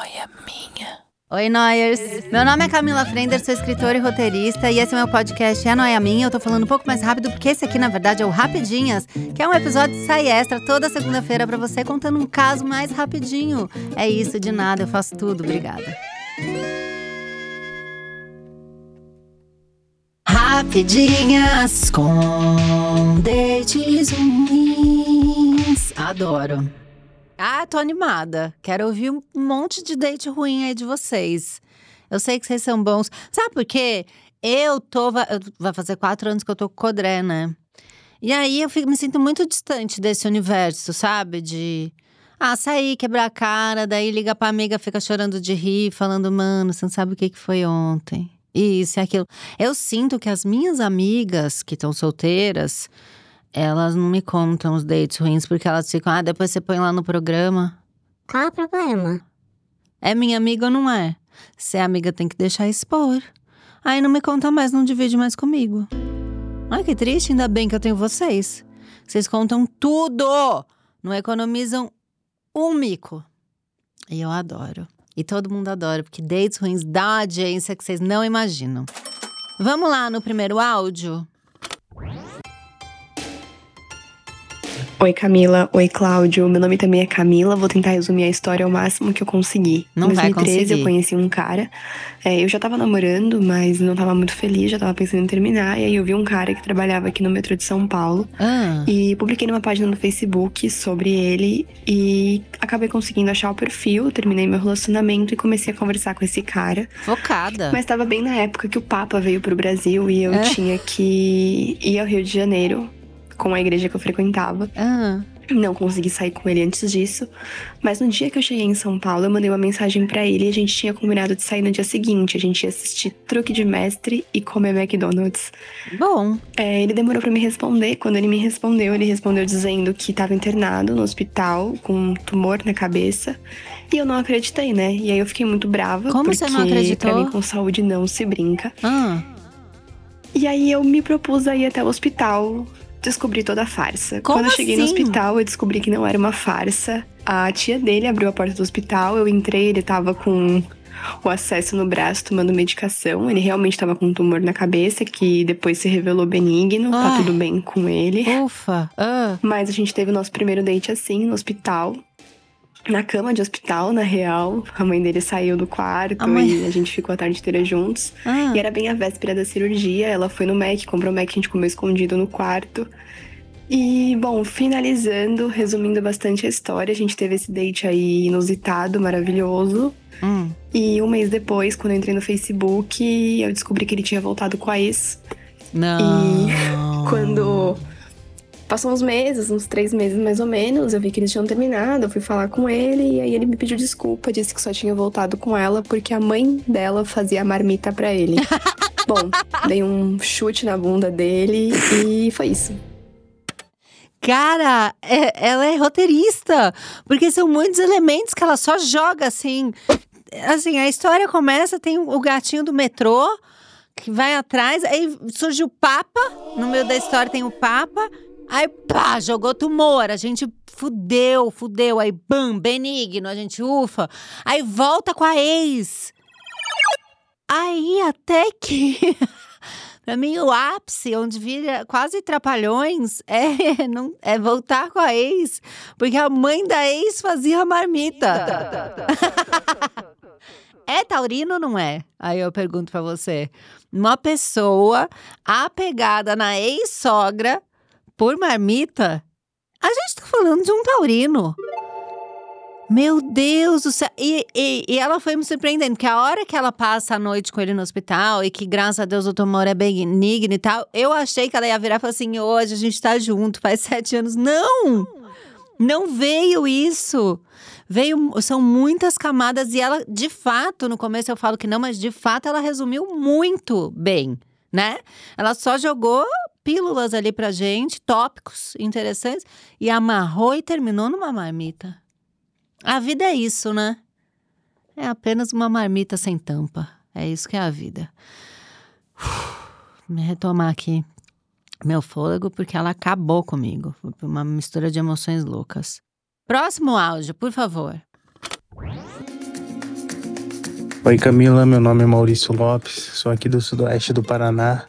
noia minha. Oi, Noyers! Meu nome é Camila Frender, sou escritora e roteirista, e esse é meu podcast É Noia Minha. Eu tô falando um pouco mais rápido, porque esse aqui, na verdade, é o Rapidinhas, que é um episódio de sai extra toda segunda-feira pra você, contando um caso mais rapidinho. É isso, de nada, eu faço tudo. Obrigada. Rapidinhas com dates ruins. Adoro. Ah, tô animada. Quero ouvir um monte de date ruim aí de vocês. Eu sei que vocês são bons. Sabe por quê? Eu tô. Vai fazer quatro anos que eu tô com Codré, né? E aí eu fico, me sinto muito distante desse universo, sabe? De. Ah, sair, quebrar a cara, daí liga pra amiga, fica chorando de rir, falando, mano, você não sabe o que, que foi ontem. Isso e aquilo. Eu sinto que as minhas amigas que estão solteiras, elas não me contam os dates ruins, porque elas ficam, ah, depois você põe lá no programa. Qual o problema? É minha amiga ou não é? Se é amiga, tem que deixar expor. Aí não me conta mais, não divide mais comigo. Ai, que triste, ainda bem que eu tenho vocês. Vocês contam tudo! Não economizam um mico. E eu adoro. E todo mundo adora, porque dates ruins dá audiência que vocês não imaginam. Vamos lá no primeiro áudio? Oi Camila, oi Cláudio. Meu nome também é Camila. Vou tentar resumir a história ao máximo que eu conseguir. Não em vai 2013 conseguir. eu conheci um cara. É, eu já tava namorando, mas não tava muito feliz, já tava pensando em terminar. E aí eu vi um cara que trabalhava aqui no metrô de São Paulo. Ah, E publiquei numa página no Facebook sobre ele e acabei conseguindo achar o perfil, terminei meu relacionamento e comecei a conversar com esse cara. focada. Mas tava bem na época que o Papa veio pro Brasil e eu É. tinha que ir ao Rio de Janeiro com a igreja que eu frequentava. Ah, Não consegui sair com ele antes disso, mas no dia que eu cheguei em São Paulo, eu mandei uma mensagem pra ele e a gente tinha combinado de sair no dia seguinte. A gente ia assistir Truque de Mestre e comer McDonald's. bom. É, ele demorou pra me responder. Quando ele me respondeu, ele respondeu dizendo que tava internado no hospital com um tumor na cabeça. E eu não acreditei, né? E aí eu fiquei muito brava. Como porque você não acreditou? Pra mim, com saúde não se brinca. Ah, E aí eu me propus a ir até o hospital descobrir toda a farsa. Como Quando eu cheguei no assim? hospital, eu descobri que não era uma farsa. A tia dele abriu a porta do hospital, eu entrei, ele tava com o acesso no braço tomando medicação. Ele realmente tava com um tumor na cabeça que depois se revelou benigno, tá Ai. tudo bem com ele. ufa. Ah, Mas a gente teve o nosso primeiro date assim, no hospital. Na cama de hospital, na real. A mãe dele saiu do quarto A mãe- e a gente ficou a tarde inteira juntos. ah. E era bem a véspera da cirurgia. Ela foi no Mac, comprou o Mac, a gente comeu escondido no quarto. E, bom, finalizando, resumindo bastante a história, a gente teve esse date aí inusitado, maravilhoso. Hum. E um mês depois, quando eu entrei no Facebook, eu descobri que ele tinha voltado com a ex. Não. Quando passou uns meses, uns três meses mais ou menos, eu vi que eles tinham terminado, eu fui falar com ele e aí ele me pediu desculpa, disse que só tinha voltado com ela porque a mãe dela fazia a marmita pra ele. Bom, dei um chute na bunda dele e foi isso. Cara, é- ela é roteirista. Porque são muitos elementos que ela só joga assim. Assim, a história começa, tem o gatinho do metrô que vai atrás, aí surge o Papa. No meio da história tem o Papa. Aí, pá, jogou tumor. A gente fudeu, fudeu. Aí, bam, benigno, a gente ufa. Aí volta com a ex. Aí até que. Pra mim, o ápice, onde vira quase trapalhões, é, não, é voltar com a ex. Porque a mãe da ex fazia marmita. é taurino ou não é? Aí eu pergunto pra você. Uma pessoa apegada na ex-sogra por marmita? A gente tá falando de um taurino. Meu Deus do céu! E, e, e ela foi me surpreendendo, porque a hora que ela passa a noite com ele no hospital e que, graças a Deus, o tumor é benigno e tal, eu achei que ela ia virar e falar assim: hoje a gente tá junto, faz sete anos. Não! Não veio isso! Veio, são muitas camadas e ela, de fato, no começo eu falo que não, mas de fato ela resumiu muito bem, né? Ela só jogou pílulas ali pra gente, tópicos interessantes, e amarrou e terminou numa marmita. A vida é isso, né? É apenas uma marmita sem tampa. É isso que é a vida. Me retomar aqui meu fôlego, porque ela acabou comigo. Uma mistura de emoções loucas. Próximo áudio, por favor. Oi Camila, meu nome é Maurício Lopes, sou aqui do sudoeste do Paraná,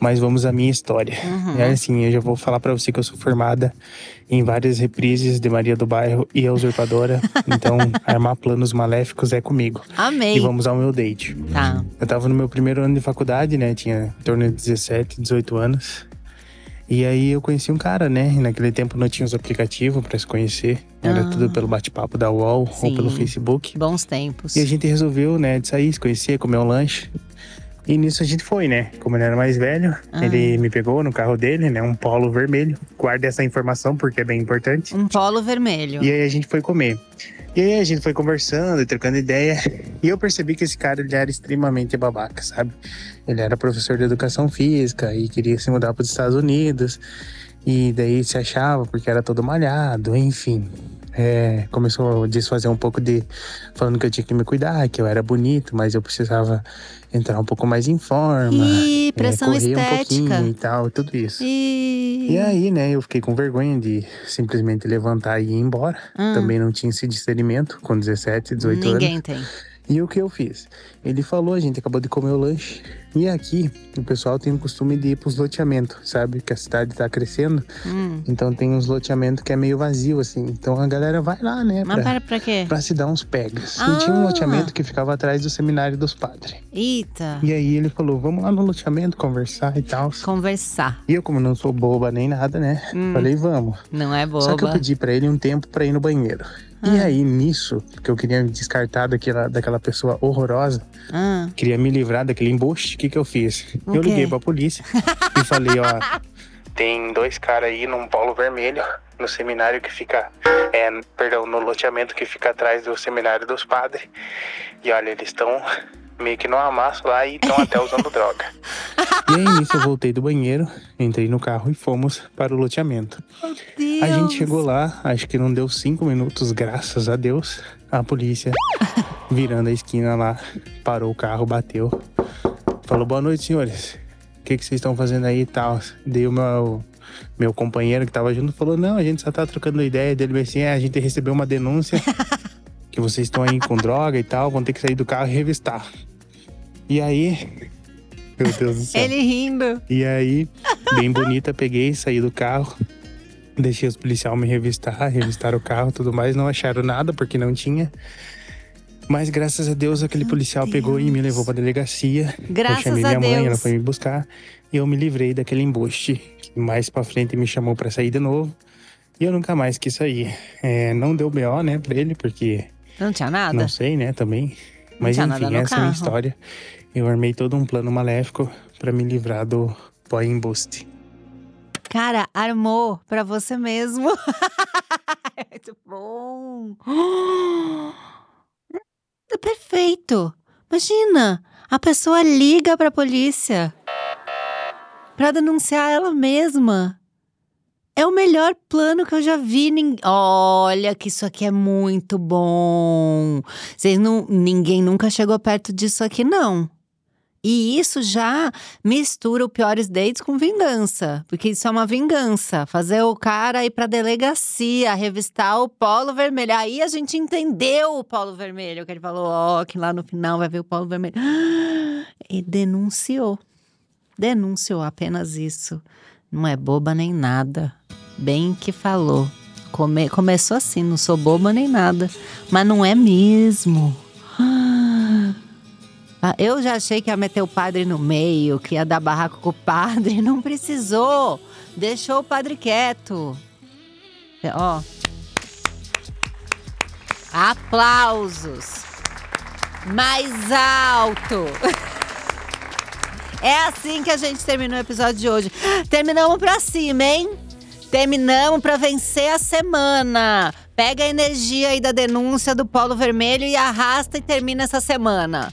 mas vamos à minha história. Uhum. É assim, eu já vou falar para você que eu sou formada em várias reprises de Maria do Bairro e a Usurpadora, então armar planos maléficos é comigo. Amei. E vamos ao meu date. Tá. Eu tava no meu primeiro ano de faculdade, né? Tinha em torno de 17, 18 anos. E aí eu conheci um cara, né? Naquele tempo não tinha os aplicativos para se conhecer. Era Ah. tudo pelo bate-papo da UOL Sim. ou pelo Facebook. Bons tempos. E a gente resolveu, né, de sair, se conhecer, comer um lanche. E nisso a gente foi, né? Como ele era mais velho, Ah. ele me pegou no carro dele, né? Um polo vermelho. Guarda essa informação porque é bem importante. Um polo vermelho. E aí a gente foi comer. E aí a gente foi conversando e trocando ideia. E eu percebi que esse cara ele era extremamente babaca, sabe? Ele era professor de educação física e queria se mudar para os Estados Unidos. E daí se achava porque era todo malhado, enfim. É, começou a desfazer um pouco de. falando que eu tinha que me cuidar, que eu era bonito, mas eu precisava entrar um pouco mais em forma. Ih, é, pressão correr um estética. pouquinho e tal, tudo isso. E... E aí, né, eu fiquei com vergonha de simplesmente levantar e ir embora. Hum. Também não tinha esse discernimento com 17, 18 Ninguém anos. tem. E o que eu fiz? Ele falou, a gente acabou de comer o lanche. E aqui, o pessoal tem o costume de ir pros loteamentos, sabe? Que a cidade tá crescendo. Hum. Então tem uns loteamentos que é meio vazio, assim. Então a galera vai lá, né? Mas Pra, para pra quê? pra se dar uns pegas. Ah. E tinha um loteamento que ficava atrás do seminário dos padres. Eita. E aí ele falou, vamos lá no loteamento conversar e tal. Conversar. E eu, como não sou boba nem nada, né? Hum. Falei, vamos. Não é boba. Só que eu pedi pra ele um tempo pra ir no banheiro. E Ah. aí, nisso, que eu queria me descartar daquela, daquela pessoa horrorosa, Ah, queria me livrar daquele embuste, o que, que eu fiz? O eu liguei pra polícia e falei, ó, tem dois caras aí num polo vermelho, no seminário que fica, é, perdão, no loteamento que fica atrás do seminário dos padres. E olha, eles estão meio que no amasso lá e estão até usando droga. E aí, nisso, eu voltei do banheiro, entrei no carro e fomos para o loteamento. Deus. A gente chegou lá, acho que não deu cinco minutos, graças a Deus. A polícia, virando a esquina lá, parou o carro, bateu. Falou, boa noite, senhores. O que, que vocês estão fazendo aí e tal? Daí o meu, meu companheiro que tava junto falou, não, a gente só tá trocando ideia dele. Ele assim, é, a gente recebeu uma denúncia que vocês estão aí com droga e tal, vão ter que sair do carro e revistar. E aí... Meu Deus do céu. Ele rindo. E aí, bem bonita, peguei, saí do carro, deixei os policiais me revistar, revistaram o carro e tudo mais, não acharam nada porque não tinha. Mas graças a Deus aquele Meu policial pegou e me Deus. levou pra delegacia. eu Graças chamei a minha mãe, Deus. ela foi me buscar e eu me livrei daquele embuste. que Mais pra frente me chamou pra sair de novo. E eu nunca mais quis sair. É, não deu BO, né, pra ele, porque Não tinha nada? não sei, né, também. Mas tinha nada enfim, essa é a minha carro. história. Eu armei todo um plano maléfico pra me livrar do boy embuste. Cara, armou pra você mesmo. É Muito bom. É perfeito. Imagina, a pessoa liga pra polícia pra denunciar ela mesma. É o melhor plano que eu já vi. Olha que isso aqui é muito bom. Vocês não, ninguém nunca chegou perto disso aqui não. E isso já mistura o piores dates com vingança, porque isso é uma vingança, fazer o cara ir pra delegacia, revistar o polo vermelho. Aí a gente entendeu o polo vermelho, que ele falou, ó, que lá no final vai ver o polo vermelho. E denunciou. Denunciou apenas isso. Não é boba nem nada. Bem que falou. Come- começou assim, não sou boba nem nada, mas não é mesmo. Ah, Eu já achei que ia meter o padre no meio, que ia dar barraco com o padre. Não precisou. Deixou o padre quieto. É, Ó. Aplausos. Mais alto. É assim que a gente terminou o episódio de hoje. Terminamos pra cima, hein? Terminamos pra vencer a semana. Pega a energia aí da denúncia do Polo Vermelho e arrasta e termina essa semana.